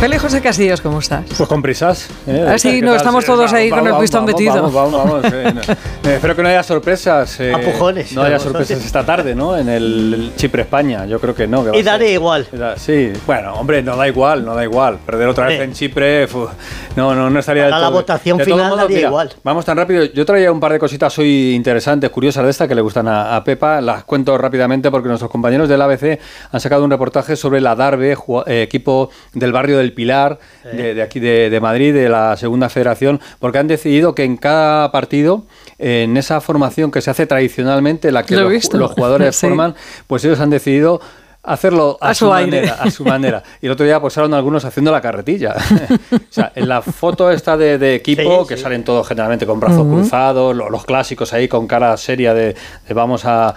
Feliz José Castillos, ¿cómo estás? Pues con prisas. ¿eh? Ah, sí, no, estamos todos ahí con el pistón metido. Vamos, vamos, vamos. Eh, eh, espero que no haya sorpresas. Eh, Apujones. No haya sorpresas esta tarde, ¿no? En el Chipre-España. Yo creo que no. y daré igual. Sí, bueno, hombre, no da igual, no da igual. Perder otra vez en Chipre, no, no, no estaría. Para la votación final daría igual. Vamos tan rápido. Yo traía un par de cositas hoy interesantes, curiosas de esta que le gustan a, Pepa. Las cuento rápidamente porque nuestros compañeros del ABC han sacado un reportaje sobre la Darbe, equipo del barrio del Pilar de, aquí de, Madrid, de la Segunda Federación, porque han decidido que en cada partido, en esa formación que se hace tradicionalmente, la que los, jugadores forman, pues ellos han decidido hacerlo a, su, manera, a su manera. Y el otro día pues salen algunos haciendo la carretilla. o sea, en la foto esta de, equipo, que salen todos generalmente con brazos cruzados, los, clásicos ahí con cara seria de, vamos a,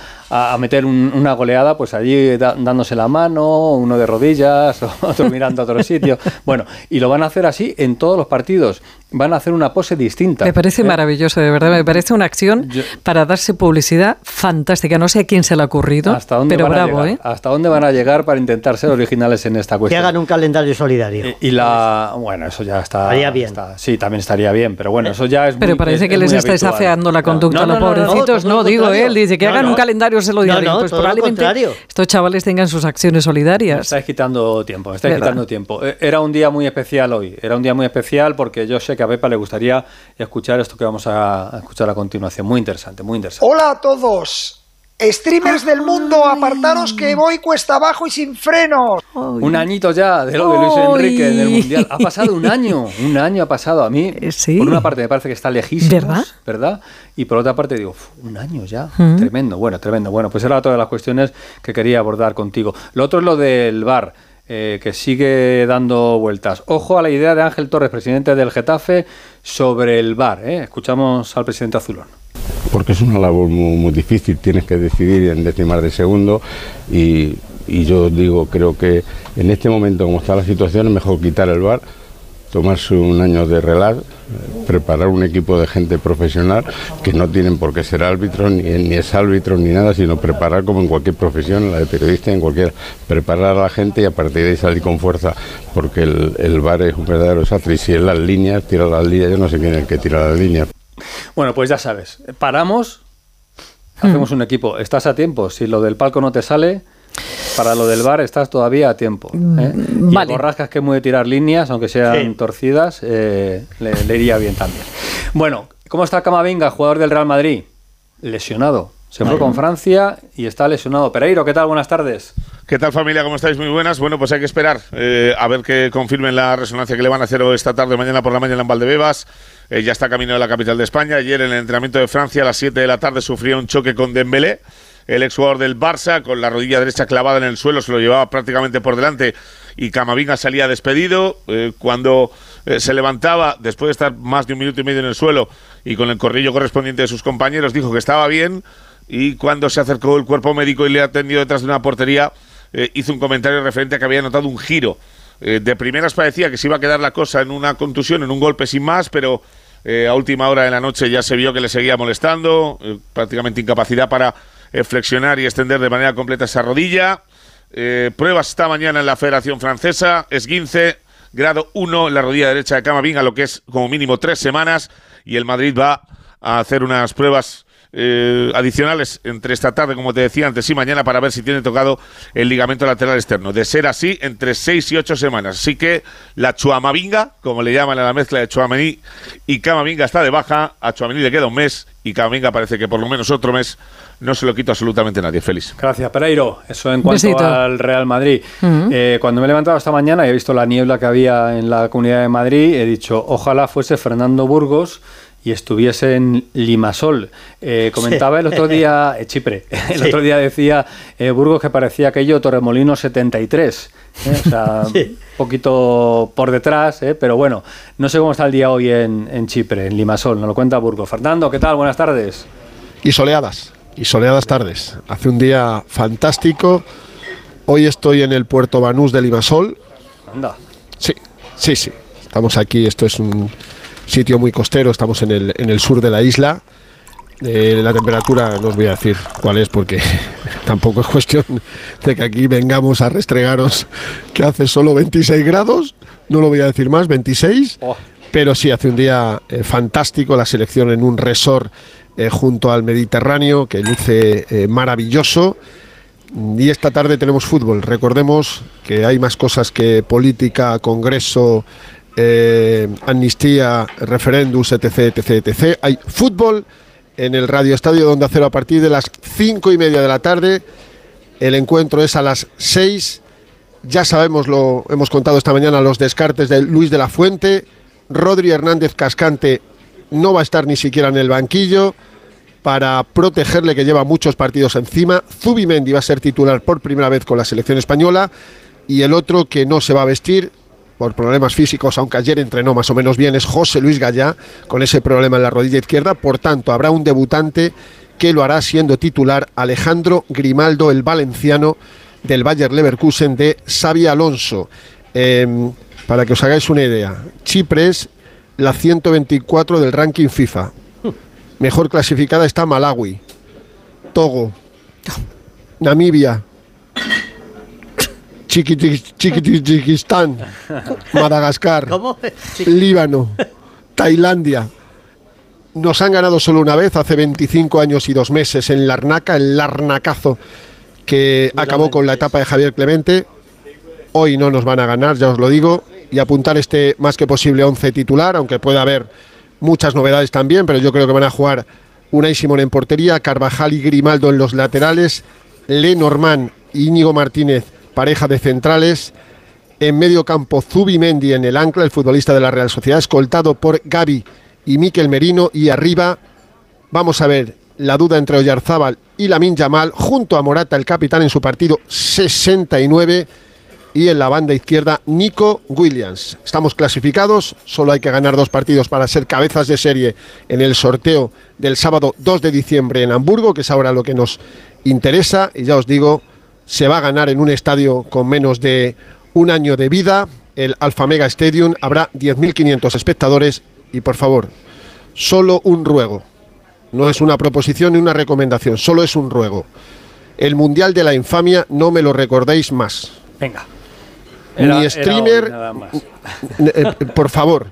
meter una goleada, pues allí dándose la mano, uno de rodillas, otro mirando a otro sitio. Bueno, y lo van a hacer así en todos los partidos van a hacer una pose distinta. Me parece ¿eh? maravilloso, de verdad. Me parece una acción para darse publicidad fantástica. No sé a quién se le ha ocurrido, ¿Hasta dónde pero bravo, ¿eh? ¿Hasta dónde van a llegar para intentar ser originales en esta cuestión? Que hagan un calendario solidario. Y, la. Bueno, eso ya está. Estaría bien. sí, también estaría bien, pero bueno, eso ya es. Pero parece que les está desafeando la conducta a los pobrecitos. No, digo él, dice que hagan un calendario solidario. pues probablemente estos chavales tengan sus acciones solidarias. estáis quitando tiempo, estáis quitando tiempo. Eh, era un día muy especial hoy. Era un día muy especial porque yo sé que a Pepa le gustaría escuchar esto que vamos a escuchar a continuación. Muy interesante, muy interesante. Hola a todos. Streamers del mundo, apartaros que voy cuesta abajo y sin frenos. Un añito ya de lo de Luis Enrique en el Mundial. Ha pasado un año, un año ha pasado. A mí, eh, por una parte me parece que está lejísimo, ¿verdad? ¿verdad? Y por otra parte digo, un año ya, tremendo, bueno, tremendo. Bueno, pues era todas las cuestiones que quería abordar contigo. Lo otro es lo del bar. Eh, que sigue dando vueltas. Ojo a la idea de Ángel Torres, presidente del Getafe, sobre el VAR. ¿eh? Escuchamos al presidente Azulón. Porque es una labor muy, difícil, tienes que decidir en décimas de segundo y, y yo digo, creo que en este momento como está la situación es mejor quitar el VAR tomarse un año de relax, preparar un equipo de gente profesional que no tienen por qué ser árbitros, ni, ni es árbitro ni nada, sino preparar como en cualquier profesión, la de periodista, en cualquier, preparar a la gente y a partir de ahí salir con fuerza, porque el, el bar es un verdadero desastre y si es las líneas, tira las líneas, yo no sé quién es el que tira las líneas. Bueno, pues ya sabes, paramos, hacemos un equipo, estás a tiempo, si lo del palco no te sale para lo del bar estás todavía a tiempo. ¿eh? Mm, y Borrascas que muy de tirar líneas, aunque sean torcidas, eh, le, iría bien también. Bueno, ¿cómo está Camavinga, jugador del Real Madrid? Lesionado. Se fue con Francia y está lesionado. Pereiro, ¿qué tal? Buenas tardes. ¿Qué tal familia? ¿Cómo estáis? Muy buenas. Bueno, pues hay que esperar eh, a ver que confirmen la resonancia que le van a hacer esta tarde, mañana por la mañana en Valdebebas. ya está camino de la capital de España. Ayer en el entrenamiento de Francia a las 7 de la tarde sufrió un choque con Dembélé el exjugador del Barça, con la rodilla derecha clavada en el suelo, se lo llevaba prácticamente por delante y Camavinga salía despedido. Eh, cuando eh, se levantaba, después de estar más de un minuto y medio en el suelo y con el corrillo correspondiente de sus compañeros, dijo que estaba bien y cuando se acercó el cuerpo médico y le atendió detrás de una portería, eh, hizo un comentario referente a que había notado un giro. de primeras parecía que se iba a quedar la cosa en una contusión, en un golpe sin más, pero a última hora de la noche ya se vio que le seguía molestando, prácticamente incapacidad para eh, flexionar y extender de manera completa esa rodilla. Eh, pruebas esta mañana en la Federación Francesa, esguince, grado 1 en la rodilla derecha de Camavinga, lo que es como mínimo tres semanas, y el Madrid va a hacer unas pruebas eh, adicionales entre esta tarde, como te decía antes, y mañana para ver si tiene tocado el ligamento lateral externo. De ser así, entre seis y ocho semanas. Así que la Chuamavinga, como le llaman a la mezcla de Chuamení y Camavinga, está de baja. A Chuamení le queda un mes y Camavinga parece que por lo menos otro mes no se lo quito absolutamente nadie. Feliz. Gracias, Pereiro. Eso en cuanto al Real Madrid. Eh, cuando me he levantado esta mañana y he visto la niebla que había en la comunidad de Madrid, he dicho, ojalá fuese Fernando Burgos y estuviese en Limasol. Eh, comentaba el otro día, eh, Chipre, el otro día decía eh, Burgos que parecía aquello Torremolino 73. O sea, un poquito por detrás, pero bueno, no sé cómo está el día hoy en, en Chipre, en Limasol, nos lo cuenta Burgos. Fernando, ¿qué tal? Buenas tardes. Y soleadas, y soleadas tardes. Hace un día fantástico. Hoy estoy en el puerto Banús de Limasol. Anda. Sí, sí, sí. Estamos aquí, esto es un sitio muy costero, estamos en el, en el sur de la isla. Eh, la temperatura no os voy a decir cuál es porque tampoco es cuestión de que aquí vengamos a restregaros que hace solo 26 grados. No lo voy a decir más, 26. Pero sí, hace un día eh, fantástico la selección en un resort eh, junto al Mediterráneo que luce maravilloso. Y esta tarde tenemos fútbol. Recordemos que hay más cosas que política, congreso, amnistía, referéndums, etc, etc, etc. Hay fútbol en el Radio Estadio Donde Acero a partir de las cinco y media de la tarde. El encuentro es a las seis. Ya sabemos, lo hemos contado esta mañana, los descartes de Luis de la Fuente. Rodri Hernández Cascante no va a estar ni siquiera en el banquillo para protegerle que lleva muchos partidos encima. Zubimendi va a ser titular por primera vez con la selección española y el otro que no se va a vestir por problemas físicos, aunque ayer entrenó más o menos bien, es José Luis Gallá, con ese problema en la rodilla izquierda. Por tanto, habrá un debutante que lo hará siendo titular Alejandro Grimaldo, el valenciano del Bayer Leverkusen de Xavi Alonso. Em, para que os hagáis una idea, Chipre es la 124 del ranking FIFA. Mejor clasificada está Malawi, Togo, Namibia, Chiquistán, Madagascar, Líbano, Tailandia. Nos han ganado solo una vez, hace 25 años y dos meses, en Larnaca, el Larnacazo, que acabó con la etapa de Javier Clemente. Hoy no nos van a ganar, ya os lo digo, y apuntar este más que posible 11 titular, aunque pueda haber muchas novedades también, pero yo creo que van a jugar Unai Simón en portería, Carvajal y Grimaldo en los laterales, Lenormand, Íñigo Martínez pareja de centrales. En medio campo, Zubimendi en el ancla, el futbolista de la Real Sociedad, escoltado por Gaby y Miquel Merino. Y arriba, vamos a ver la duda entre Oyarzábal y Lamin Yamal, junto a Morata, el capitán, en su partido 69. Y en la banda izquierda, Nico Williams. Estamos clasificados, solo hay que ganar dos partidos para ser cabezas de serie en el sorteo del sábado 2 de diciembre en Hamburgo, que es ahora lo que nos interesa. Y ya os digo, se va a ganar en un estadio con menos de un año de vida, el Alfa Mega Stadium. Habrá 10.500 espectadores y por favor, solo un ruego. No es una proposición ni una recomendación, solo es un ruego. El Mundial de la Infamia no me lo recordéis más. Venga. ni streamer, eh, por favor,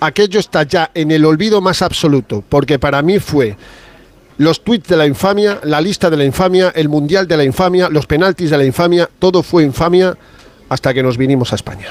aquello está ya en el olvido más absoluto, porque para mí fue los tweets de la infamia, la lista de la infamia, el mundial de la infamia, los penaltis de la infamia, todo fue infamia hasta que nos vinimos a España.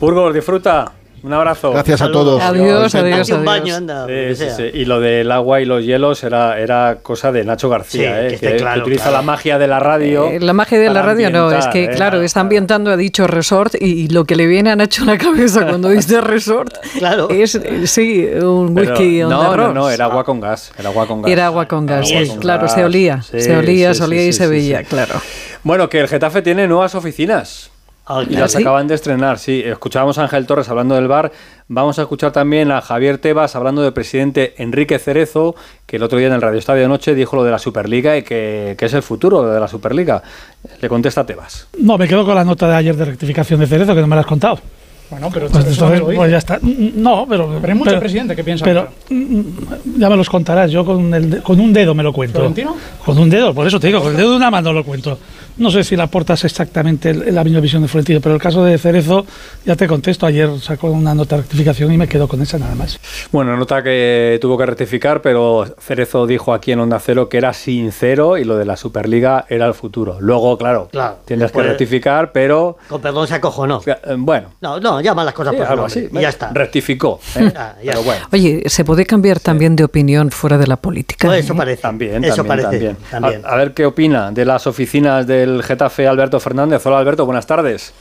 Burgos, disfruta. Un abrazo. Gracias a todos. Adiós, adiós, Un baño, anda, Y lo del agua y los hielos era, era cosa de Nacho García, ¿eh? que, utiliza la magia de la radio. Eh, la magia de la radio no, es que, ¿eh? claro, está ambientando, ha dicho resort, y, lo que le viene a Nacho a la cabeza cuando dice resort claro. es, sí, un whisky No, no, no, era agua con gas. Era agua con gas. Era agua con gas, claro, se olía. se olía, se olía y se veía, claro. Bueno, que el Getafe tiene nuevas oficinas. Ah, y las acaban de estrenar, sí. Escuchábamos a Ángel Torres hablando del bar. Vamos a escuchar también a Javier Tebas hablando del presidente Enrique Cerezo, que el otro día en el Radio Estadio de Noche dijo lo de la Superliga y que, es el futuro de la Superliga. Le contesta Tebas. No, me quedo con la nota de ayer de rectificación de Cerezo, que no me la has contado. Bueno, pero pues, pues ya está. No, pero. Pero hay mucho presidente que piensa. Pero mm, ya me los contarás. Yo con, el, con un dedo me lo cuento. ¿Florentino? Con un dedo, por eso te digo, con el dedo de una mano lo cuento. No sé si la aportas exactamente la misma visión de Florentino, pero el caso de Cerezo, ya te contesto. Ayer sacó una nota de rectificación y me quedo con esa nada más. Bueno, nota que tuvo que rectificar, pero Cerezo dijo aquí en Onda Cero que era sincero y lo de la Superliga era el futuro. Luego, claro, tienes que rectificar, pero. Con perdón se acojonó. Eh, bueno. No, no, llama las cosas por algo así. Y ya está. Rectificó. ¿eh? Oye, ¿se puede cambiar también de opinión fuera de la política? Pues eso parece. También, eso parece, también. A, ver qué opina de las oficinas del Getafe Alberto Fernández. Hola Alberto, buenas tardes.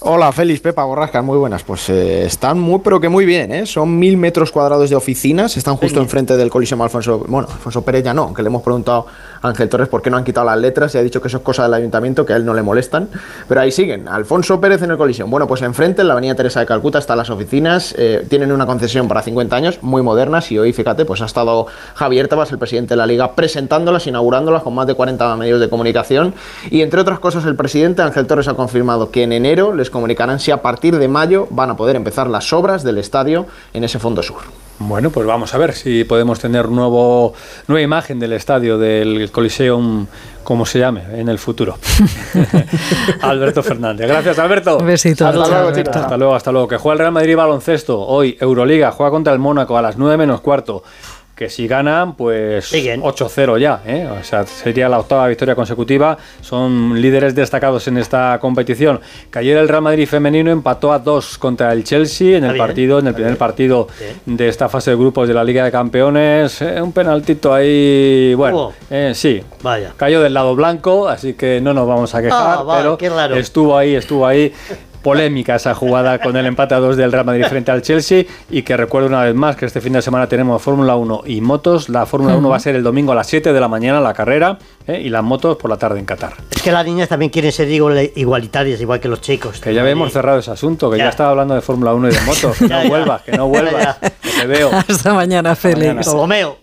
Hola, Félix, Pepa, Borrasca, muy buenas. Pues eh, están muy, pero que muy bien, ¿eh? Son mil metros cuadrados de oficinas, están justo enfrente del Coliseum Alfonso, bueno, Alfonso Pérez ya no, aunque le hemos preguntado Ángel Torres por qué no han quitado las letras y ha dicho que eso es cosa del ayuntamiento, que a él no le molestan. Pero ahí siguen, Alfonso Pérez en el colisión. Bueno, pues enfrente, en la avenida Teresa de Calcuta, están las oficinas. Eh, tienen una concesión para 50 años, muy modernas, y hoy, fíjate, pues ha estado Javier Tabas, el presidente de la liga, presentándolas, inaugurándolas con más de 40 medios de comunicación. Y entre otras cosas, el presidente Ángel Torres ha confirmado que en enero les comunicarán si a partir de mayo van a poder empezar las obras del estadio en ese fondo sur. Bueno, pues vamos a ver si podemos tener nuevo, nueva imagen del estadio del Coliseum, como se llame, en el futuro. Alberto Fernández. Gracias, Alberto. Un besito. Hasta, luego, hasta luego, hasta luego. Que juega el Real Madrid baloncesto. Hoy, Euroliga, juega contra el Mónaco a las 9 menos cuarto que si ganan, pues 8-0 ya. ¿eh? O sea, sería la octava victoria consecutiva. Son líderes destacados en esta competición. Que ayer el Real Madrid femenino empató a 2 contra el Chelsea en el partido, en el primer partido de esta fase de grupos de la Liga de Campeones. Eh, un penaltito ahí, bueno, eh, sí. Vaya. Cayó del lado blanco, así que no nos vamos a quejar, Ah, pero estuvo ahí, estuvo ahí polémica esa jugada con el empate a dos del Real Madrid frente al Chelsea y que recuerdo una vez más que este fin de semana tenemos Fórmula 1 y motos. La Fórmula 1 va a ser el domingo a las 7 de la mañana la carrera ¿eh? y las motos por la tarde en Qatar. Es que las niñas también quieren ser igualitarias, igual que los chicos. Que ya habíamos cerrado ese asunto, que ya, estaba hablando de Fórmula 1 y de motos. Que no vuelvas, que no vuelvas. Que te veo. Hasta mañana, Félix. Ptolomeo.